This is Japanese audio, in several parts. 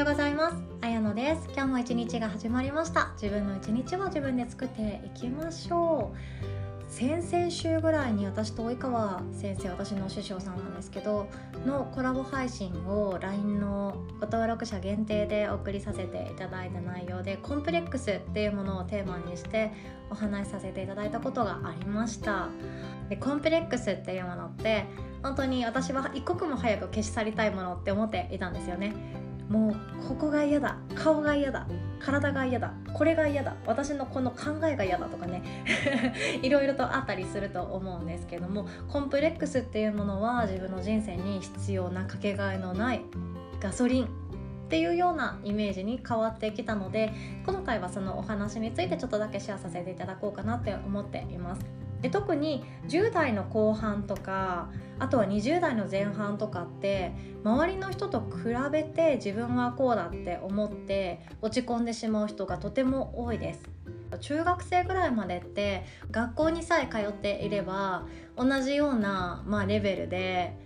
ようございます。あやのです。今日も一日が始まりました。自分の一日を自分で作っていきましょう。先々週ぐらいに私と及川先生私の師匠さんなんですけどのコラボ配信を LINE のご登録者限定でお送りさせていただいた内容でコンプレックスっていうものをテーマにしてお話しさせていただいたことがありました。でコンプレックスっていうものって本当に私は一刻も早く消し去りたいものって思っていたんですよね。もうここが嫌だ。顔が嫌だ。体が嫌だ。これが嫌だ。私のこの考えが嫌だとかね。いろいろとあったりすると思うんですけどもコンプレックスっていうものは自分の人生に必要なかけがえのないガソリンっていうようなイメージに変わってきたので今回はそのお話についてちょっとだけシェアさせていただこうかなって思っています。で特に10代の後半とかあとは20代の前半とかって周りの人と比べて自分はこうだって思って落ち込んでしまう人がとても多いです。中学生ぐらいまでって学校にさえ通っていれば同じような、まあ、レベルで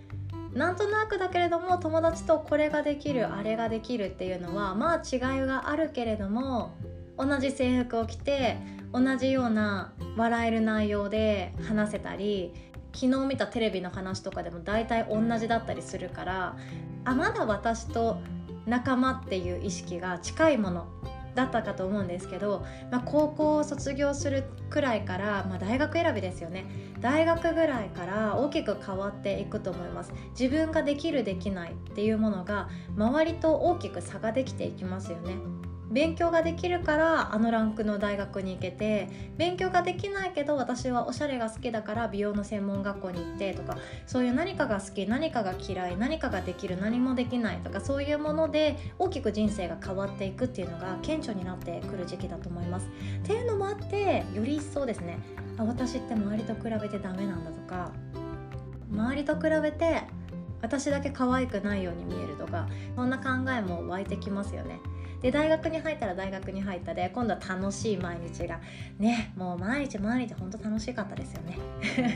なんとなくだけれども友達とこれができるあれができるっていうのはまあ違いがあるけれども同じ制服を着て同じような笑える内容で話せたり昨日見たテレビの話とかでも大体同じだったりするからあまだ私と仲間っていう意識が近いものだったかと思うんですけど、まあ、高校を卒業するくらいから、まあ、大学選びですよね。大学ぐらいから大きく変わっていくと思います。自分ができるできないっていうものが周りと大きく差ができていきますよね。勉強ができるからあのランクの大学に行けて勉強ができないけど私はおしゃれが好きだから美容の専門学校に行ってとかそういう何かが好き何かが嫌い何かができる何もできないとかそういうもので大きく人生が変わっていくっていうのが顕著になってくる時期だと思います。っていうのもあってより一層ですねあ私って周りと比べてダメなんだとか周りと比べて私だけ可愛くないように見えるとかそんな考えも湧いてきますよね。で大学に入ったら大学に入ったで今度は楽しい毎日がねもう毎日毎日本当楽しかったですよね。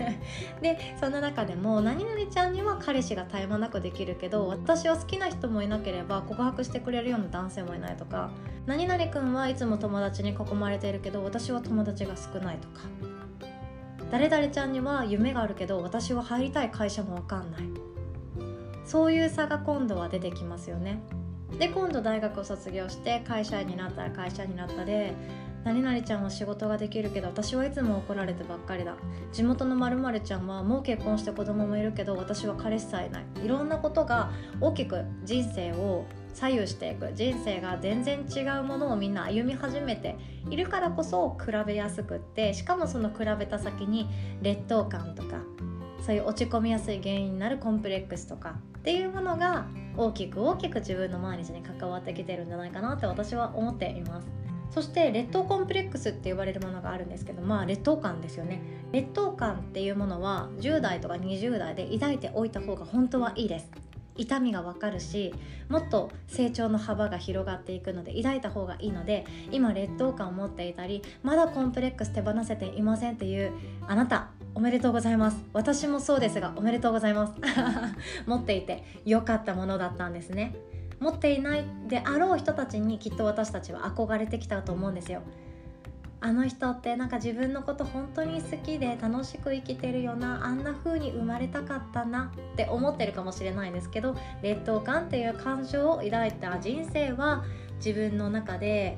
でそんな中でも何々ちゃんには彼氏が絶え間なくできるけど私は好きな人もいなければ告白してくれるような男性もいないとか何々くんはいつも友達に囲まれているけど私は友達が少ないとか誰々ちゃんには夢があるけど私は入りたい会社も分かんない。そういう差が今度は出てきますよね。で今度大学を卒業して会社員になったら会社員になったで何々ちゃんは仕事ができるけど私はいつも怒られてばっかりだ。地元のまるちゃんはもう結婚して子供もいるけど私は彼氏さえいない。いろんなことが大きく人生を左右していく。人生が全然違うものをみんな歩み始めているからこそ比べやすくってしかもその比べた先に劣等感とかそういう落ち込みやすい原因になるコンプレックスとかっていうものが大きく大きく自分の毎日に関わってきてるんじゃないかなって私は思っています。そして劣等コンプレックスって呼ばれるものがあるんですけどまあ劣等感ですよね。劣等感っていうものは10代とか20代で抱いておいた方が本当はいいです。痛みがわかるしもっと成長の幅が広がっていくので抱いた方がいいので今劣等感を持っていたりまだコンプレックス手放せていませんっていうあなた。おめでとうございます。私もそうですがおめでとうございます。持っていて良かったものだったんですね。持っていないであろう人たちにきっと私たちは憧れてきたと思うんですよ。あの人ってなんか自分のこと本当に好きで楽しく生きてるよなあんな風に生まれたかったなって思ってるかもしれないんですけど劣等感っていう感情を抱いた人生は自分の中で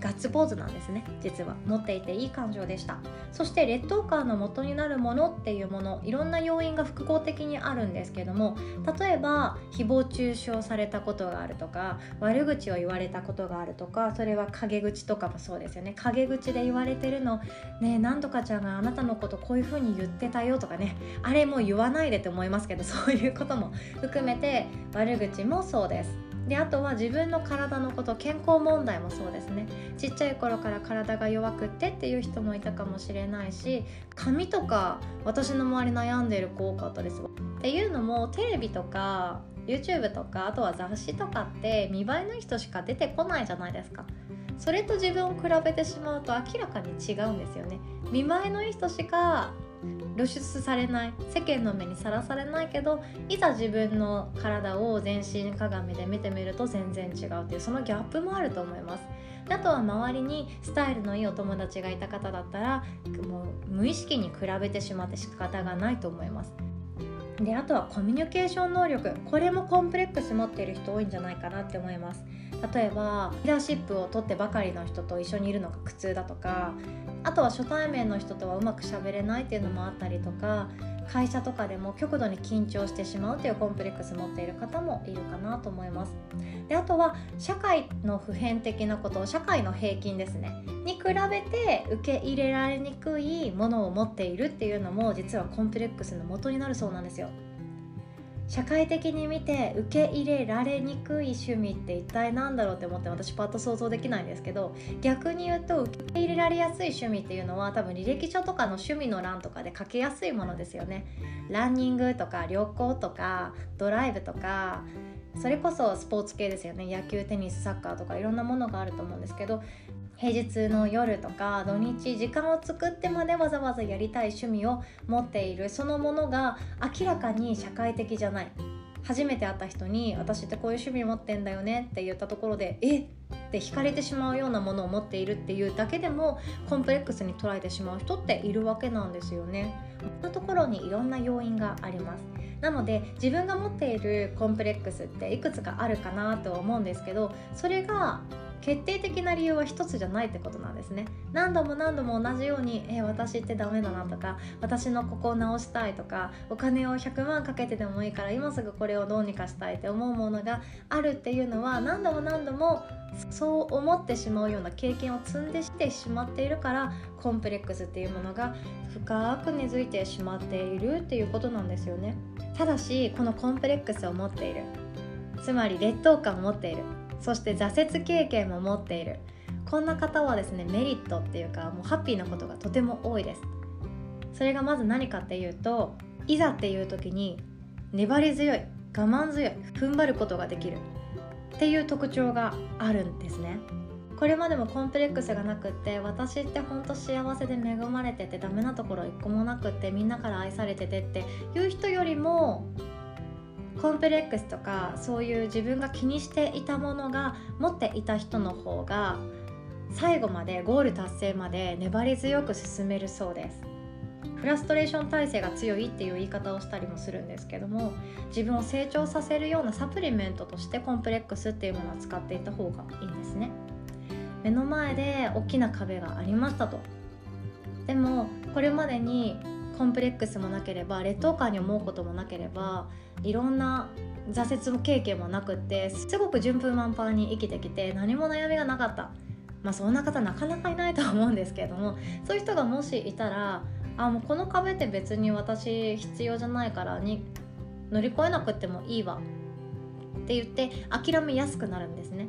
ガッツポーズなんですね。実は持っていていい感情でした。そして劣等感の元になるものっていうものいろんな要因が複合的にあるんですけども例えば誹謗中傷されたことがあるとか悪口を言われたことがあるとかそれは陰口とかもそうですよね。陰口で言われてるのねえなんとかちゃんがあなたのことこういう風に言ってたよとかね。あれもう言わないでって思いますけどそういうことも含めて悪口もそうです。であとは自分の体のこと健康問題もそうですね。ちっちゃい頃から体が弱くってっていう人もいたかもしれないし髪とか私の周り悩んでる子多かったですっていうのもテレビとか YouTube とかあとは雑誌とかって見栄えのいい人しか出てこないじゃないですか。それと自分を比べてしまうと明らかに違うんですよね。見栄えのいい人しか露出されない世間の目にさらされないけどいざ自分の体を全身鏡で見てみると全然違うっていうそのギャップもあると思います。あとは周りにスタイルのいいお友達がいた方だったらもう無意識に比べてしまって仕方がないと思います。であとはコミュニケーション能力。これもコンプレックス持っている人多いんじゃないかなって思います。例えばリーダーシップを取ってばかりの人と一緒にいるのが苦痛だとかあとは初対面の人とはうまくしゃべれないっていうのもあったりとか会社とかでも極度に緊張してしまうというコンプレックス持っている方もいるかなと思います。であとは社会の普遍的なこと社会の平均ですね。に比べて受け入れられにくいものを持っているっていうのも実はコンプレックスの元になるそうなんですよ。社会的に見て受け入れられにくい趣味って一体何だろうって思って私パッと想像できないんですけど逆に言うと受け入れられやすい趣味っていうのは多分履歴書とかの趣味の欄とかで書けやすいものですよね。ランニングとか旅行とかドライブとかそれこそスポーツ系ですよね。野球テニスサッカーとかいろんなものがあると思うんですけど平日の夜とか土日時間を作ってまでわざわざやりたい趣味を持っているそのものが明らかに社会的じゃない初めて会った人に「私ってこういう趣味持ってんだよね」って言ったところで「え？っ?」って惹かれてしまうようなものを持っているっていうだけでもコンプレックスに捉えてしまう人っているわけなんですよね。そんなところにいろんな要因があります。なので自分が持っているコンプレックスっていくつかあるかなと思うんですけどそれが決定的な理由は一つじゃないってことなんですね。何度も何度も同じように「え私ってダメだな」とか「私のここを直したい」とかお金を100万かけてでもいいから今すぐこれをどうにかしたいって思うものがあるっていうのは何度も何度もそう思ってしまうような経験を積んでしてしまっているからコンプレックスっていうものが深く根付いてしまっているっていうことなんですよね。ただしこのコンプレックスを持っている。つまり劣等感を持っている。そして挫折経験も持っている。こんな方はですねメリットっていうかもうハッピーなことがとても多いです。それがまず何かっていうといざっていう時に粘り強い我慢強い踏ん張ることができる。っていう特徴があるんですね。これまでもコンプレックスがなくって私ってほんと幸せで恵まれててダメなところ一個もなくってみんなから愛されててっていう人よりもコンプレックスとかそういう自分が気にしていたものが持っていた人の方が最後までゴール達成まで粘り強く進めるそうです。フラストレーション耐性が強いっていう言い方をしたりもするんですけども自分を成長させるようなサプリメントとしてコンプレックスっていうものを使っていた方がいいんですね。目の前で大きな壁がありましたと。でもこれまでにコンプレックスもなければ劣等感に思うこともなければいろんな挫折経験もなくってすごく順風満帆に生きてきて何も悩みがなかった。まあそんな方なかなかいないとは思うんですけれどもそういう人がもしいたらあもうこの壁って別に私必要じゃないからに乗り越えなくてもいいわ。って言って諦めやすくなるんですね。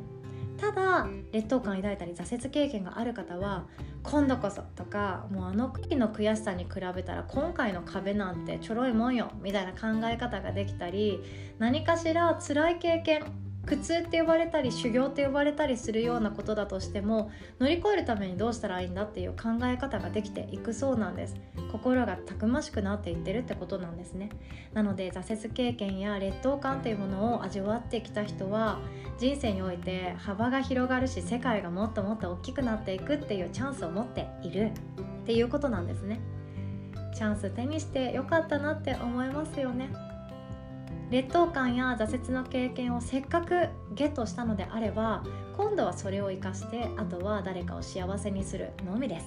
ただ劣等感抱いたり挫折経験がある方は今度こそとかもうあの時の悔しさに比べたら今回の壁なんてちょろいもんよみたいな考え方ができたり何かしら辛い経験苦痛って呼ばれたり修行って呼ばれたりするようなことだとしても乗り越えるためにどうしたらいいんだっていう考え方ができていくそうなんです。心がたくましくなっていってるってことなんですね。なので挫折経験や劣等感っていうものを味わってきた人は人生において幅が広がるし世界がもっともっと大きくなっていくっていうチャンスを持っているっていうことなんですね。チャンス手にしてよかったなって思いますよね。劣等感や挫折の経験をせっかくゲットしたのであれば今度はそれを生かしてあとは誰かを幸せにするのみです。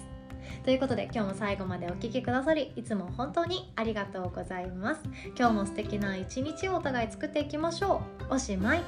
ということで今日も最後までお聴きくださりいつも本当にありがとうございます。今日も素敵な一日をお互い作っていきましょう。おしまい。